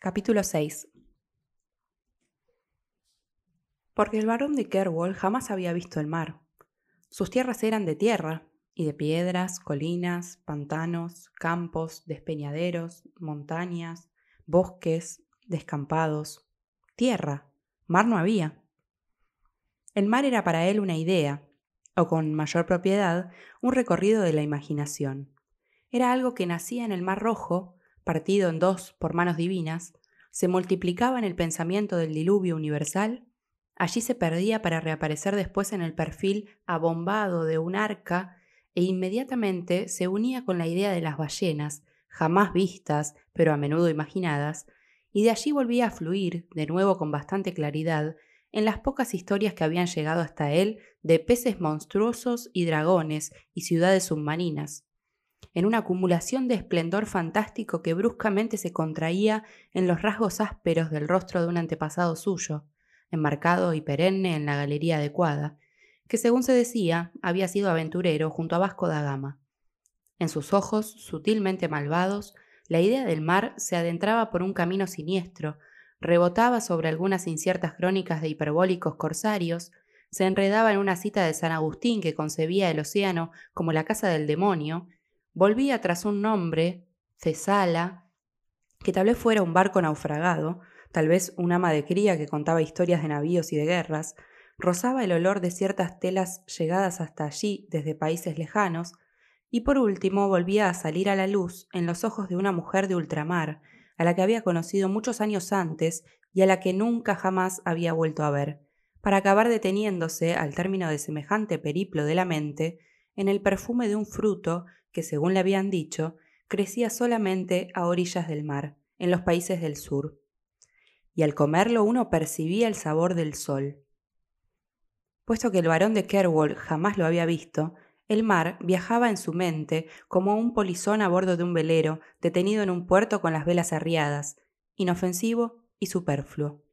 Capítulo 6 Porque el varón de Kerwol jamás había visto el mar. Sus tierras eran de tierra, y de piedras, colinas, pantanos, campos, despeñaderos, montañas, bosques, descampados. Tierra, mar no había. El mar era para él una idea, o con mayor propiedad, un recorrido de la imaginación. Era algo que nacía en el Mar Rojo, partido en dos por manos divinas, se multiplicaba en el pensamiento del diluvio universal, allí se perdía para reaparecer después en el perfil abombado de un arca e inmediatamente se unía con la idea de las ballenas, jamás vistas, pero a menudo imaginadas, y de allí volvía a fluir, de nuevo con bastante claridad, en las pocas historias que habían llegado hasta él de peces monstruosos y dragones y ciudades submarinas, en una acumulación de esplendor fantástico que bruscamente se contraía en los rasgos ásperos del rostro de un antepasado suyo, enmarcado y perenne en la galería adecuada, que según se decía había sido aventurero junto a Vasco da Gama. En sus ojos, sutilmente malvados, la idea del mar se adentraba por un camino siniestro, rebotaba sobre algunas inciertas crónicas de hiperbólicos corsarios, se enredaba en una cita de San Agustín que concebía el océano como la casa del demonio, volvía tras un nombre, Cesala, que tal vez fuera un barco naufragado, tal vez un ama de cría que contaba historias de navíos y de guerras, rozaba el olor de ciertas telas llegadas hasta allí desde países lejanos, y por último volvía a salir a la luz en los ojos de una mujer de ultramar, a la que había conocido muchos años antes y a la que nunca jamás había vuelto a ver, para acabar deteniéndose, al término de semejante periplo de la mente, en el perfume de un fruto que, según le habían dicho, crecía solamente a orillas del mar, en los países del sur. Y al comerlo uno percibía el sabor del sol. Puesto que el varón de Kerwol jamás lo había visto, el mar viajaba en su mente como un polizón a bordo de un velero detenido en un puerto con las velas arriadas, inofensivo y superfluo.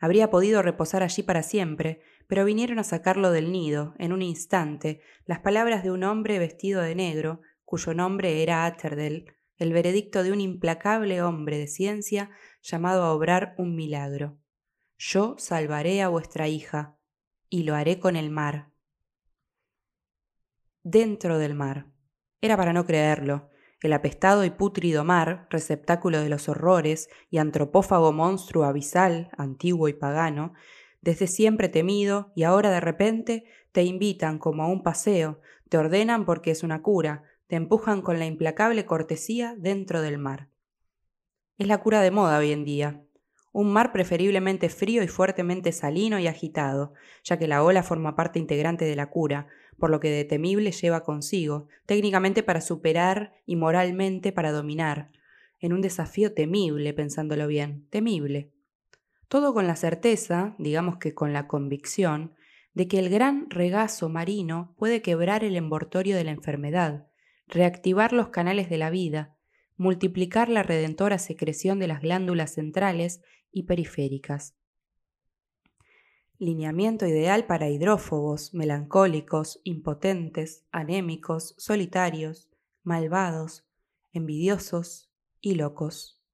Habría podido reposar allí para siempre, pero vinieron a sacarlo del nido, en un instante, las palabras de un hombre vestido de negro, cuyo nombre era Atterdell, el veredicto de un implacable hombre de ciencia llamado a obrar un milagro. Yo salvaré a vuestra hija, y lo haré con el mar, dentro del mar. Era para no creerlo. El apestado y pútrido mar, receptáculo de los horrores y antropófago monstruo abisal, antiguo y pagano, desde siempre temido y ahora de repente te invitan como a un paseo, te ordenan porque es una cura, te empujan con la implacable cortesía dentro del mar. Es la cura de moda hoy en día. Un mar preferiblemente frío y fuertemente salino y agitado, ya que la ola forma parte integrante de la cura, por lo que de temible lleva consigo, técnicamente para superar y moralmente para dominar, en un desafío temible, pensándolo bien, temible. Todo con la certeza, digamos que con la convicción, de que el gran regazo marino puede quebrar el envoltorio de la enfermedad, reactivar los canales de la vida, multiplicar la redentora secreción de las glándulas centrales y periféricas lineamiento ideal para hidrófobos, melancólicos, impotentes, anémicos, solitarios, malvados, envidiosos y locos.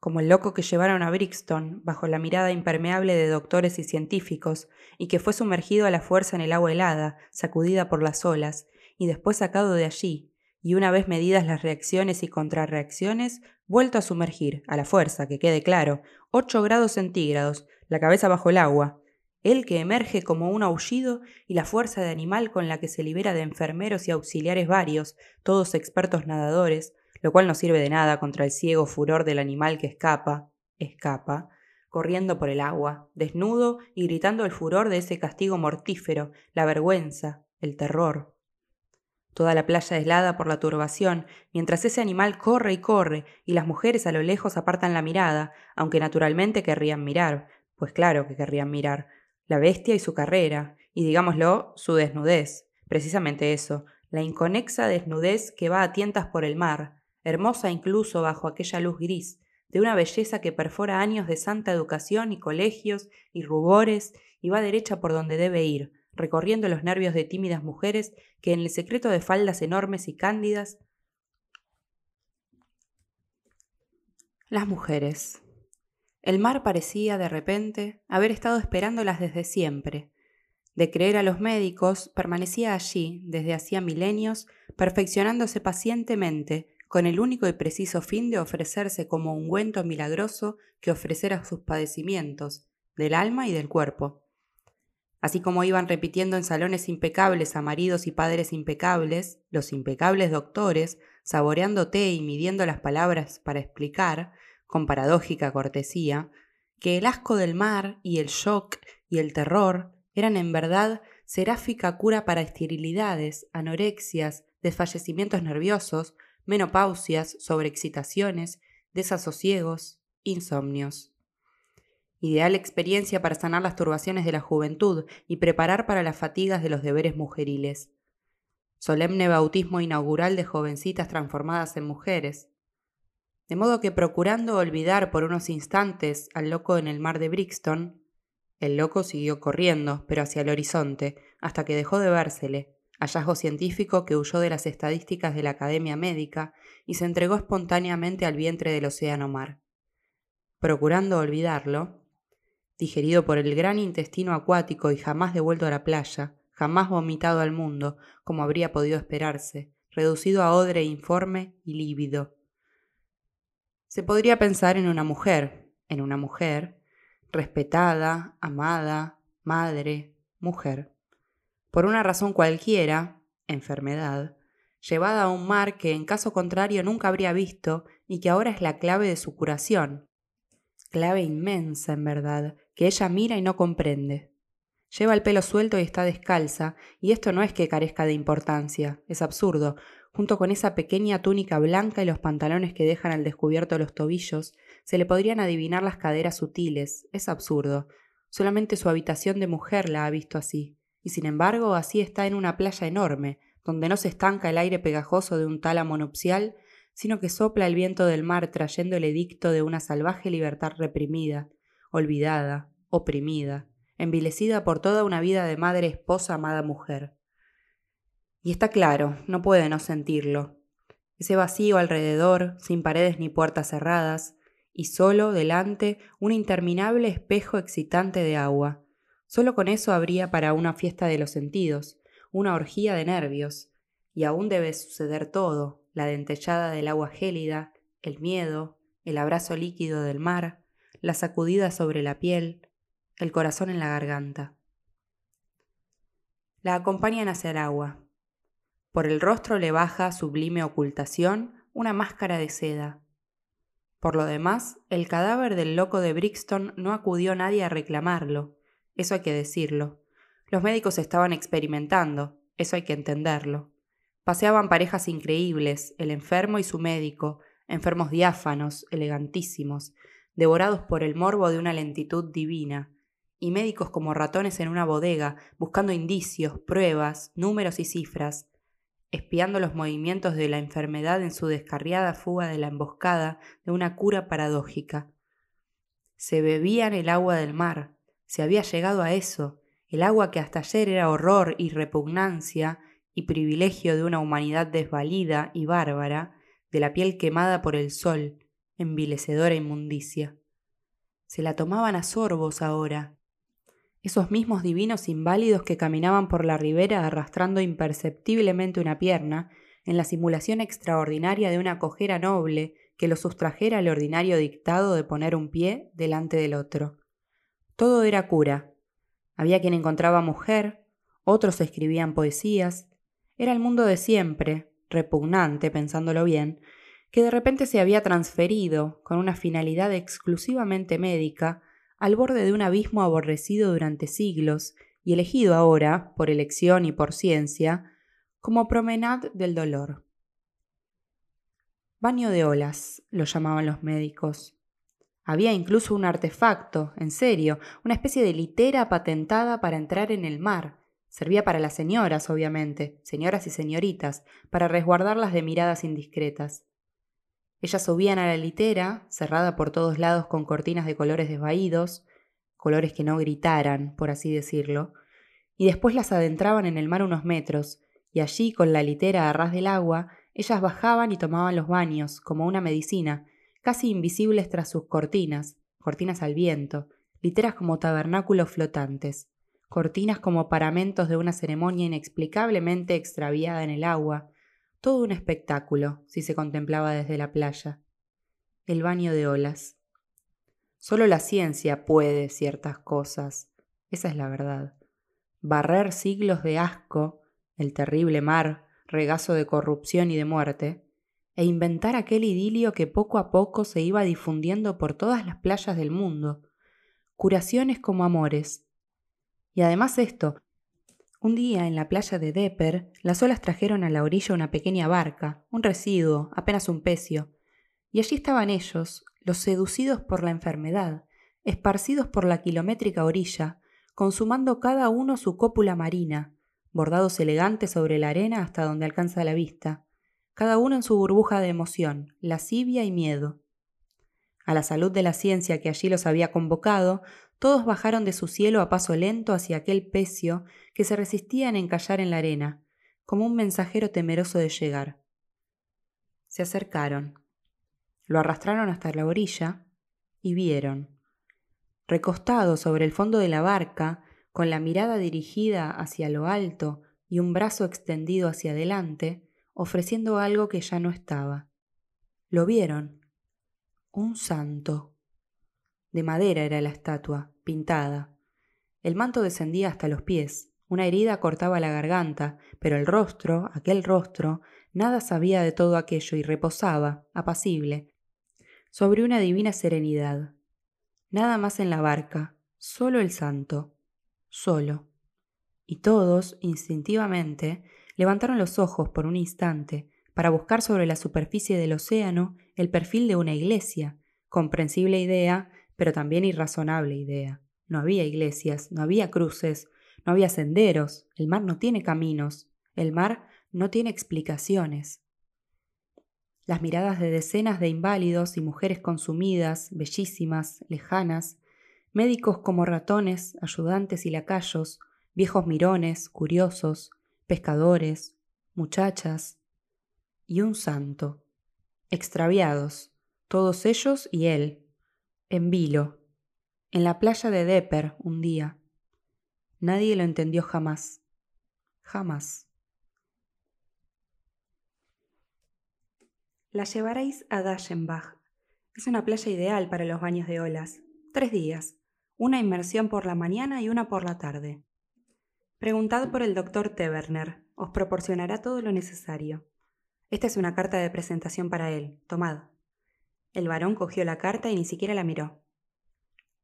Como el loco que llevaron a Brixton bajo la mirada impermeable de doctores y científicos y que fue sumergido a la fuerza en el agua helada, sacudida por las olas, y después sacado de allí, y una vez medidas las reacciones y contrarreacciones, vuelto a sumergir, a la fuerza, que quede claro, 8 grados centígrados, la cabeza bajo el agua, él que emerge como un aullido y la fuerza de animal con la que se libera de enfermeros y auxiliares varios, todos expertos nadadores, lo cual no sirve de nada contra el ciego furor del animal que escapa, escapa, corriendo por el agua, desnudo y gritando el furor de ese castigo mortífero, la vergüenza, el terror. Toda la playa helada por la turbación, mientras ese animal corre y corre, y las mujeres a lo lejos apartan la mirada, aunque naturalmente querrían mirar, pues claro que querrían mirar, la bestia y su carrera, y digámoslo, su desnudez, precisamente eso, la inconexa desnudez que va a tientas por el mar, hermosa incluso bajo aquella luz gris, de una belleza que perfora años de santa educación y colegios y rubores y va derecha por donde debe ir, recorriendo los nervios de tímidas mujeres que en el secreto de faldas enormes y cándidas Las mujeres. El mar parecía, de repente, haber estado esperándolas desde siempre. De creer a los médicos, permanecía allí, desde hacía milenios, perfeccionándose pacientemente, con el único y preciso fin de ofrecerse como ungüento milagroso que ofreciera sus padecimientos, del alma y del cuerpo. Así como iban repitiendo en salones impecables a maridos y padres impecables, los impecables doctores, saboreando té y midiendo las palabras para explicar, con paradójica cortesía, que el asco del mar y el shock y el terror eran en verdad seráfica cura para esterilidades, anorexias, desfallecimientos nerviosos, menopausias, sobreexcitaciones, desasosiegos, insomnios. Ideal experiencia para sanar las turbaciones de la juventud y preparar para las fatigas de los deberes mujeriles. Solemne bautismo inaugural de jovencitas transformadas en mujeres. De modo que procurando olvidar por unos instantes al loco en el mar de Brixton, el loco siguió corriendo, pero hacia el horizonte, hasta que dejó de vérsele, hallazgo científico que huyó de las estadísticas de la Academia Médica y se entregó espontáneamente al vientre del océano mar. Procurando olvidarlo, digerido por el gran intestino acuático y jamás devuelto a la playa, jamás vomitado al mundo, como habría podido esperarse, reducido a odre informe y lívido. Se podría pensar en una mujer, en una mujer, respetada, amada, madre, mujer. Por una razón cualquiera, enfermedad, llevada a un mar que en caso contrario nunca habría visto y que ahora es la clave de su curación. Clave inmensa, en verdad, que ella mira y no comprende. Lleva el pelo suelto y está descalza, y esto no es que carezca de importancia, es absurdo. Junto con esa pequeña túnica blanca y los pantalones que dejan al descubierto los tobillos, se le podrían adivinar las caderas sutiles, es absurdo. Solamente su habitación de mujer la ha visto así, y sin embargo así está en una playa enorme, donde no se estanca el aire pegajoso de un tálamo nupcial, sino que sopla el viento del mar trayendo el edicto de una salvaje libertad reprimida, olvidada, oprimida, envilecida por toda una vida de madre, esposa, amada mujer. Y está claro, no puede no sentirlo. Ese vacío alrededor, sin paredes ni puertas cerradas, y solo delante un interminable espejo excitante de agua. Solo con eso habría para una fiesta de los sentidos, una orgía de nervios, y aún debe suceder todo, la dentellada del agua gélida, el miedo, el abrazo líquido del mar, la sacudida sobre la piel, el corazón en la garganta. La acompañan hacia el agua. Por el rostro le baja, sublime ocultación, una máscara de seda. Por lo demás, el cadáver del loco de Brixton no acudió nadie a reclamarlo, eso hay que decirlo. Los médicos estaban experimentando, eso hay que entenderlo. Paseaban parejas increíbles, el enfermo y su médico, enfermos diáfanos, elegantísimos, devorados por el morbo de una lentitud divina, y médicos como ratones en una bodega, buscando indicios, pruebas, números y cifras, espiando los movimientos de la enfermedad en su descarriada fuga de la emboscada de una cura paradójica. Se bebían el agua del mar, se había llegado a eso, el agua que hasta ayer era horror y repugnancia y privilegio de una humanidad desvalida y bárbara, de la piel quemada por el sol, envilecedora inmundicia. Se la tomaban a sorbos ahora, esos mismos divinos inválidos que caminaban por la ribera arrastrando imperceptiblemente una pierna, en la simulación extraordinaria de una cojera noble que lo sustrajera al ordinario dictado de poner un pie delante del otro. Todo era cura. Había quien encontraba mujer, otros escribían poesías. Era el mundo de siempre, repugnante, pensándolo bien, que de repente se había transferido, con una finalidad exclusivamente médica, al borde de un abismo aborrecido durante siglos y elegido ahora, por elección y por ciencia, como promenade del dolor. Baño de olas, lo llamaban los médicos. Había incluso un artefacto, en serio, una especie de litera patentada para entrar en el mar. Servía para las señoras, obviamente, señoras y señoritas, para resguardarlas de miradas indiscretas. Ellas subían a la litera, cerrada por todos lados con cortinas de colores desvaídos, colores que no gritaran, por así decirlo, y después las adentraban en el mar unos metros, y allí, con la litera a ras del agua, ellas bajaban y tomaban los baños, como una medicina, casi invisibles tras sus cortinas, cortinas al viento, literas como tabernáculos flotantes, cortinas como paramentos de una ceremonia inexplicablemente extraviada en el agua, todo un espectáculo si se contemplaba desde la playa. El baño de olas. Solo la ciencia puede ciertas cosas, esa es la verdad. Barrer siglos de asco, el terrible mar, regazo de corrupción y de muerte, e inventar aquel idilio que poco a poco se iba difundiendo por todas las playas del mundo, curaciones como amores. Y además esto, un día en la playa de Depper, las olas trajeron a la orilla una pequeña barca, un residuo, apenas un pecio, y allí estaban ellos, los seducidos por la enfermedad, esparcidos por la kilométrica orilla, consumando cada uno su cópula marina, bordados elegantes sobre la arena hasta donde alcanza la vista, cada uno en su burbuja de emoción, lascivia y miedo. A la salud de la ciencia que allí los había convocado, todos bajaron de su cielo a paso lento hacia aquel pecio que se resistía en encallar en la arena, como un mensajero temeroso de llegar. Se acercaron. Lo arrastraron hasta la orilla y vieron. Recostado sobre el fondo de la barca, con la mirada dirigida hacia lo alto y un brazo extendido hacia adelante, ofreciendo algo que ya no estaba. Lo vieron. Un santo. De madera era la estatua, pintada. El manto descendía hasta los pies, una herida cortaba la garganta, pero el rostro, aquel rostro, nada sabía de todo aquello y reposaba, apacible, sobre una divina serenidad. Nada más en la barca, solo el santo, solo. Y todos, instintivamente, levantaron los ojos por un instante para buscar sobre la superficie del océano el perfil de una iglesia, comprensible idea pero también irrazonable idea. No había iglesias, no había cruces, no había senderos, el mar no tiene caminos, el mar no tiene explicaciones. Las miradas de decenas de inválidos y mujeres consumidas, bellísimas, lejanas, médicos como ratones, ayudantes y lacayos, viejos mirones, curiosos, pescadores, muchachas y un santo, extraviados, todos ellos y él, en vilo, en la playa de Depper un día. Nadie lo entendió jamás. Jamás. La llevaréis a Daschenbach. Es una playa ideal para los baños de olas. Tres días. Una inmersión por la mañana y una por la tarde. Preguntad por el doctor Teverner. Os proporcionará todo lo necesario. Esta es una carta de presentación para él. Tomad. El varón cogió la carta y ni siquiera la miró.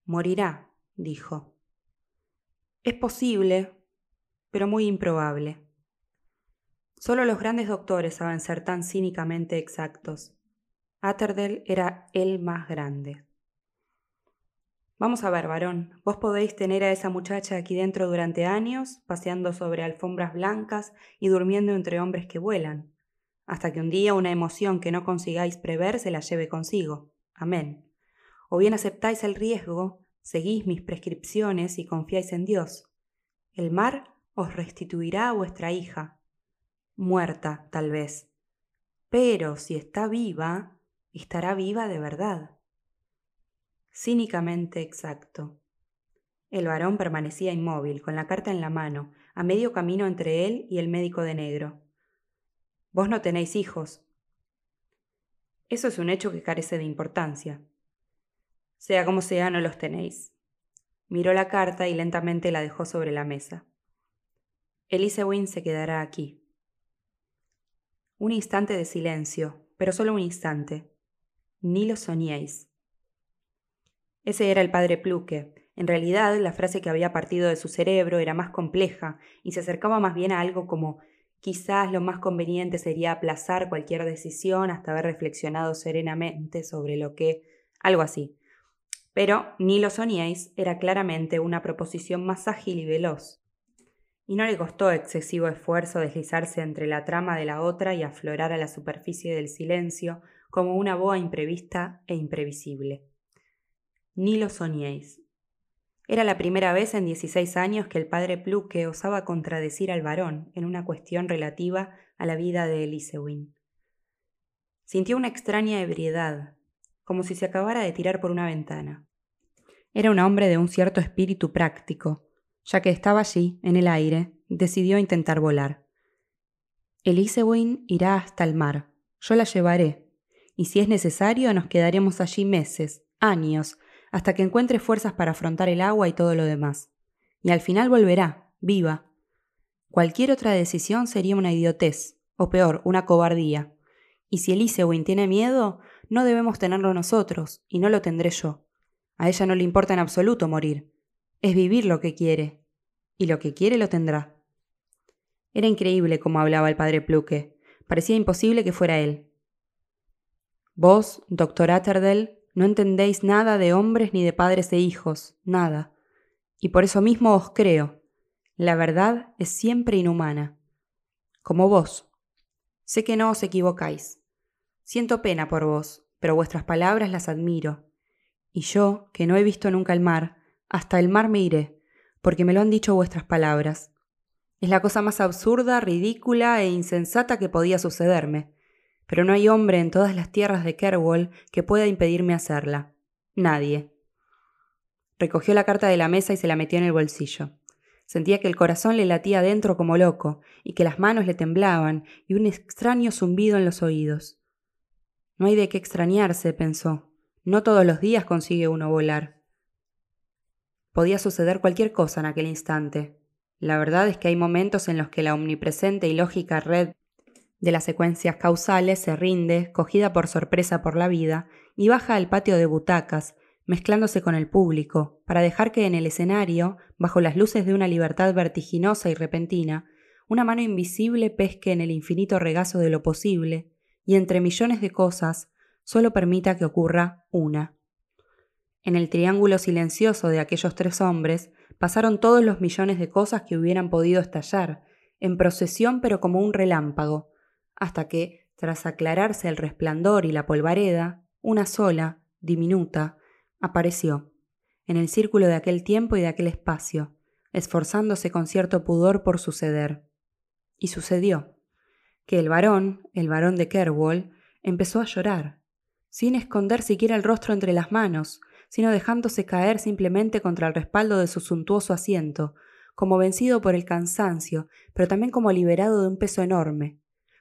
Morirá, dijo. Es posible, pero muy improbable. Solo los grandes doctores saben ser tan cínicamente exactos. Atterdell era el más grande. Vamos a ver, varón, vos podéis tener a esa muchacha aquí dentro durante años, paseando sobre alfombras blancas y durmiendo entre hombres que vuelan hasta que un día una emoción que no consigáis prever se la lleve consigo. Amén. O bien aceptáis el riesgo, seguís mis prescripciones y confiáis en Dios. El mar os restituirá a vuestra hija, muerta tal vez, pero si está viva, estará viva de verdad. Cínicamente exacto. El varón permanecía inmóvil, con la carta en la mano, a medio camino entre él y el médico de negro. Vos no tenéis hijos. Eso es un hecho que carece de importancia. Sea como sea, no los tenéis. Miró la carta y lentamente la dejó sobre la mesa. Wynne se quedará aquí. Un instante de silencio, pero solo un instante. Ni lo soñéis. Ese era el padre Pluque. En realidad, la frase que había partido de su cerebro era más compleja y se acercaba más bien a algo como Quizás lo más conveniente sería aplazar cualquier decisión hasta haber reflexionado serenamente sobre lo que... algo así. Pero ni lo soñéis era claramente una proposición más ágil y veloz. Y no le costó excesivo esfuerzo deslizarse entre la trama de la otra y aflorar a la superficie del silencio como una boa imprevista e imprevisible. Ni lo soñéis. Era la primera vez en 16 años que el padre Pluke osaba contradecir al varón en una cuestión relativa a la vida de Elisewin. Sintió una extraña ebriedad, como si se acabara de tirar por una ventana. Era un hombre de un cierto espíritu práctico. Ya que estaba allí, en el aire, decidió intentar volar. Elisewin irá hasta el mar. Yo la llevaré. Y si es necesario, nos quedaremos allí meses, años, hasta que encuentre fuerzas para afrontar el agua y todo lo demás. Y al final volverá, viva. Cualquier otra decisión sería una idiotez, o peor, una cobardía. Y si Elisewin tiene miedo, no debemos tenerlo nosotros, y no lo tendré yo. A ella no le importa en absoluto morir. Es vivir lo que quiere. Y lo que quiere lo tendrá. Era increíble cómo hablaba el padre Pluque. Parecía imposible que fuera él. Vos, doctor Atterdell, no entendéis nada de hombres ni de padres e hijos, nada. Y por eso mismo os creo. La verdad es siempre inhumana. Como vos. Sé que no os equivocáis. Siento pena por vos, pero vuestras palabras las admiro. Y yo, que no he visto nunca el mar, hasta el mar me iré, porque me lo han dicho vuestras palabras. Es la cosa más absurda, ridícula e insensata que podía sucederme, pero no hay hombre en todas las tierras de Kerwall que pueda impedirme hacerla. Nadie. Recogió la carta de la mesa y se la metió en el bolsillo. Sentía que el corazón le latía dentro como loco, y que las manos le temblaban, y un extraño zumbido en los oídos. No hay de qué extrañarse, pensó. No todos los días consigue uno volar. Podía suceder cualquier cosa en aquel instante, la verdad es que hay momentos en los que la omnipresente y lógica red de las secuencias causales se rinde, cogida por sorpresa por la vida, y baja al patio de butacas, mezclándose con el público, para dejar que en el escenario, bajo las luces de una libertad vertiginosa y repentina, una mano invisible pesque en el infinito regazo de lo posible, y entre millones de cosas, solo permita que ocurra una. En el triángulo silencioso de aquellos tres hombres, pasaron todos los millones de cosas que hubieran podido estallar, en procesión pero como un relámpago, hasta que, tras aclararse el resplandor y la polvareda, una sola, diminuta, apareció, en el círculo de aquel tiempo y de aquel espacio, esforzándose con cierto pudor por suceder. Y sucedió, que el varón, el varón de Kerwall, empezó a llorar, sin esconder siquiera el rostro entre las manos, sino dejándose caer simplemente contra el respaldo de su suntuoso asiento, como vencido por el cansancio, pero también como liberado de un peso enorme,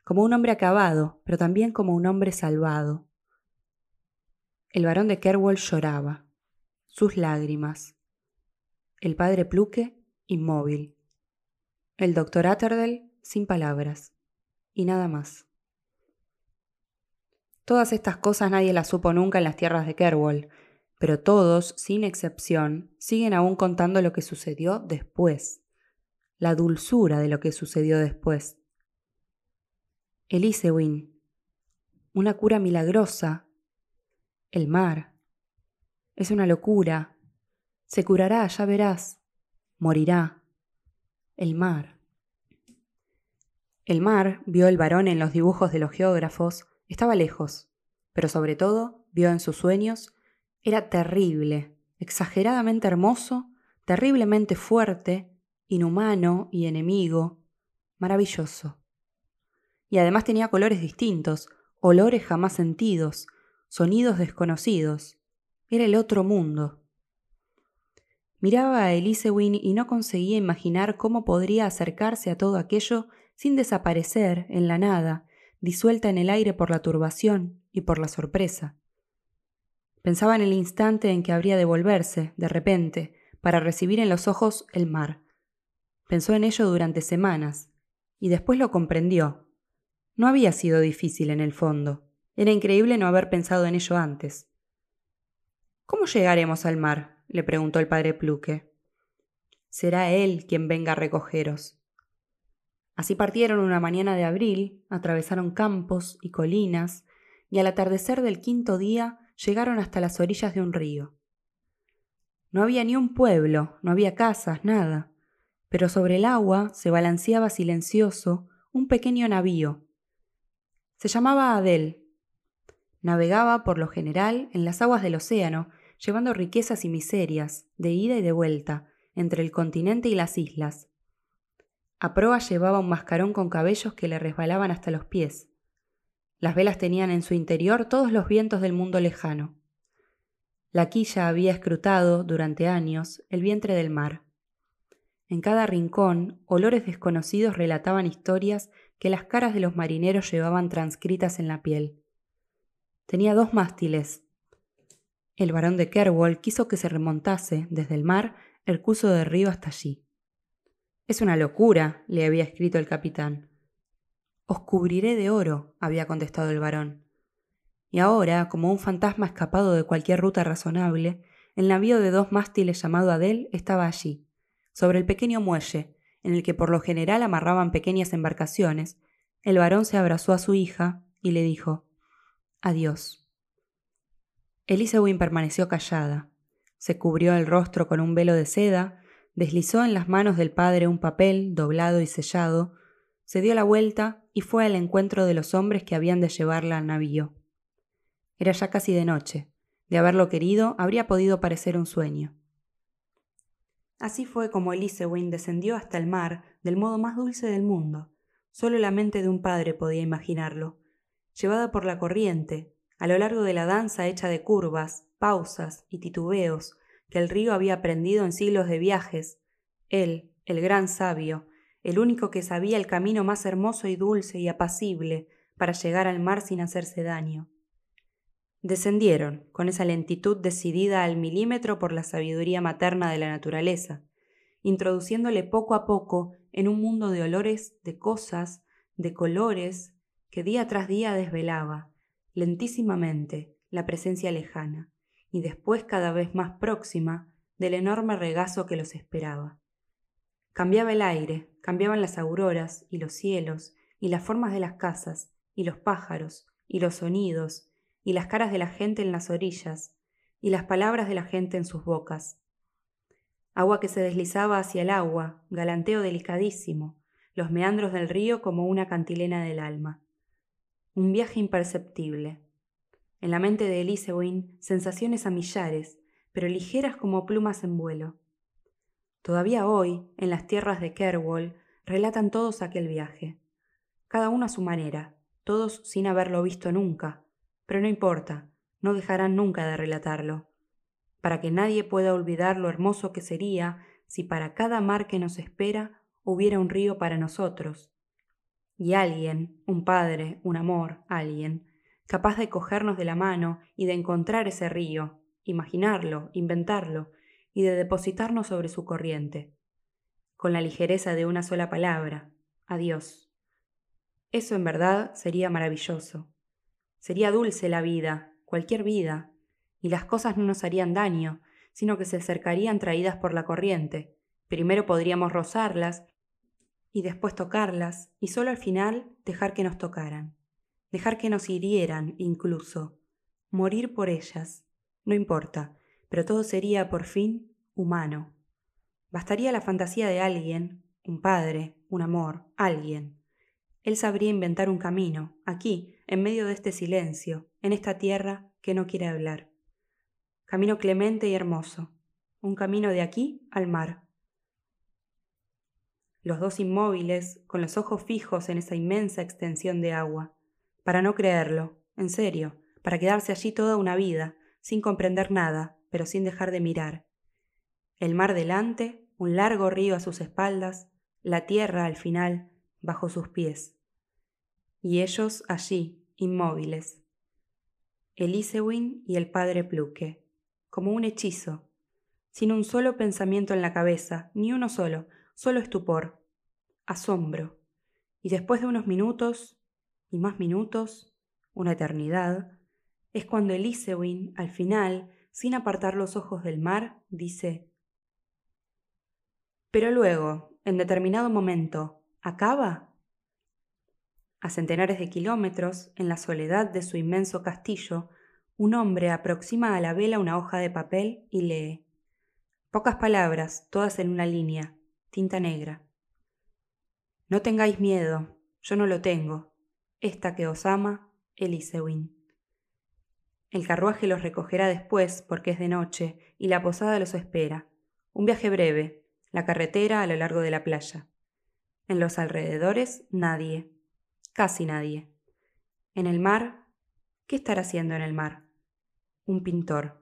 como un hombre acabado, pero también como un hombre salvado. El varón de Kerwell lloraba, sus lágrimas. El padre Pluque, inmóvil. El doctor Atterdell, sin palabras. Y nada más. Todas estas cosas nadie las supo nunca en las tierras de Kerwell, pero todos, sin excepción, siguen aún contando lo que sucedió después, la dulzura de lo que sucedió después. Elisewin, una cura milagrosa, el mar, es una locura, se curará, ya verás, morirá, el mar. El mar, vio el varón en los dibujos de los geógrafos, estaba lejos, pero sobre todo vio en sus sueños. Era terrible, exageradamente hermoso, terriblemente fuerte, inhumano y enemigo, maravilloso. Y además tenía colores distintos, olores jamás sentidos, sonidos desconocidos. Era el otro mundo. Miraba a Elisewin y no conseguía imaginar cómo podría acercarse a todo aquello sin desaparecer en la nada, disuelta en el aire por la turbación y por la sorpresa. Pensaba en el instante en que habría de volverse, de repente, para recibir en los ojos el mar. Pensó en ello durante semanas, y después lo comprendió. No había sido difícil en el fondo. Era increíble no haber pensado en ello antes. ¿Cómo llegaremos al mar? le preguntó el padre Pluque. Será él quien venga a recogeros. Así partieron una mañana de abril, atravesaron campos y colinas, y al atardecer del quinto día llegaron hasta las orillas de un río. No había ni un pueblo, no había casas, nada, pero sobre el agua se balanceaba silencioso un pequeño navío. Se llamaba Adel. Navegaba, por lo general, en las aguas del océano, llevando riquezas y miserias, de ida y de vuelta, entre el continente y las islas. A proa llevaba un mascarón con cabellos que le resbalaban hasta los pies. Las velas tenían en su interior todos los vientos del mundo lejano. La quilla había escrutado, durante años, el vientre del mar. En cada rincón, olores desconocidos relataban historias que las caras de los marineros llevaban transcritas en la piel. Tenía dos mástiles. El barón de Kerwol quiso que se remontase, desde el mar, el curso del río hasta allí. Es una locura, le había escrito el capitán. Os cubriré de oro, había contestado el varón. Y ahora, como un fantasma escapado de cualquier ruta razonable, el navío de dos mástiles llamado Adel estaba allí, sobre el pequeño muelle, en el que por lo general amarraban pequeñas embarcaciones, el varón se abrazó a su hija y le dijo Adiós. Elisewin permaneció callada. Se cubrió el rostro con un velo de seda, deslizó en las manos del padre un papel doblado y sellado, se dio la vuelta y fue al encuentro de los hombres que habían de llevarla al navío. Era ya casi de noche. De haberlo querido, habría podido parecer un sueño. Así fue como Elisewin descendió hasta el mar del modo más dulce del mundo. Solo la mente de un padre podía imaginarlo. Llevada por la corriente, a lo largo de la danza hecha de curvas, pausas y titubeos que el río había aprendido en siglos de viajes, él, el gran sabio, el único que sabía el camino más hermoso y dulce y apacible para llegar al mar sin hacerse daño. Descendieron, con esa lentitud decidida al milímetro por la sabiduría materna de la naturaleza, introduciéndole poco a poco en un mundo de olores, de cosas, de colores, que día tras día desvelaba, lentísimamente, la presencia lejana, y después cada vez más próxima, del enorme regazo que los esperaba. Cambiaba el aire, cambiaban las auroras y los cielos, y las formas de las casas, y los pájaros, y los sonidos, y las caras de la gente en las orillas, y las palabras de la gente en sus bocas. Agua que se deslizaba hacia el agua, galanteo delicadísimo, los meandros del río como una cantilena del alma. Un viaje imperceptible. En la mente de Elisewin, sensaciones a millares, pero ligeras como plumas en vuelo. Todavía hoy, en las tierras de Kerwol, relatan todos aquel viaje. Cada uno a su manera, todos sin haberlo visto nunca, pero no importa, no dejarán nunca de relatarlo, para que nadie pueda olvidar lo hermoso que sería si para cada mar que nos espera hubiera un río para nosotros. Y alguien, un padre, un amor, alguien, capaz de cogernos de la mano y de encontrar ese río, imaginarlo, inventarlo, y de depositarnos sobre su corriente, con la ligereza de una sola palabra, adiós. Eso en verdad sería maravilloso. Sería dulce la vida, cualquier vida, y las cosas no nos harían daño, sino que se acercarían traídas por la corriente. Primero podríamos rozarlas y después tocarlas, y solo al final dejar que nos tocaran, dejar que nos hirieran incluso, morir por ellas. No importa, pero todo sería por fin humano. Bastaría la fantasía de alguien, un padre, un amor, alguien. Él sabría inventar un camino, aquí, en medio de este silencio, en esta tierra que no quiere hablar. Camino clemente y hermoso, un camino de aquí al mar. Los dos inmóviles, con los ojos fijos en esa inmensa extensión de agua, para no creerlo, en serio, para quedarse allí toda una vida, sin comprender nada, pero sin dejar de mirar, el mar delante, un largo río a sus espaldas, la tierra al final, bajo sus pies. Y ellos allí, inmóviles. Elisewin y el padre Pluque, como un hechizo, sin un solo pensamiento en la cabeza, ni uno solo, solo estupor, asombro. Y después de unos minutos, y más minutos, una eternidad, es cuando Elisewin, al final, sin apartar los ojos del mar, dice pero luego, en determinado momento, ¿acaba? A centenares de kilómetros, en la soledad de su inmenso castillo, un hombre aproxima a la vela una hoja de papel y lee. Pocas palabras, todas en una línea, tinta negra. No tengáis miedo, yo no lo tengo. Esta que os ama, Elisewin. El carruaje los recogerá después porque es de noche y la posada los espera. Un viaje breve, la carretera a lo largo de la playa. En los alrededores, nadie, casi nadie. En el mar, ¿qué estará haciendo en el mar? Un pintor.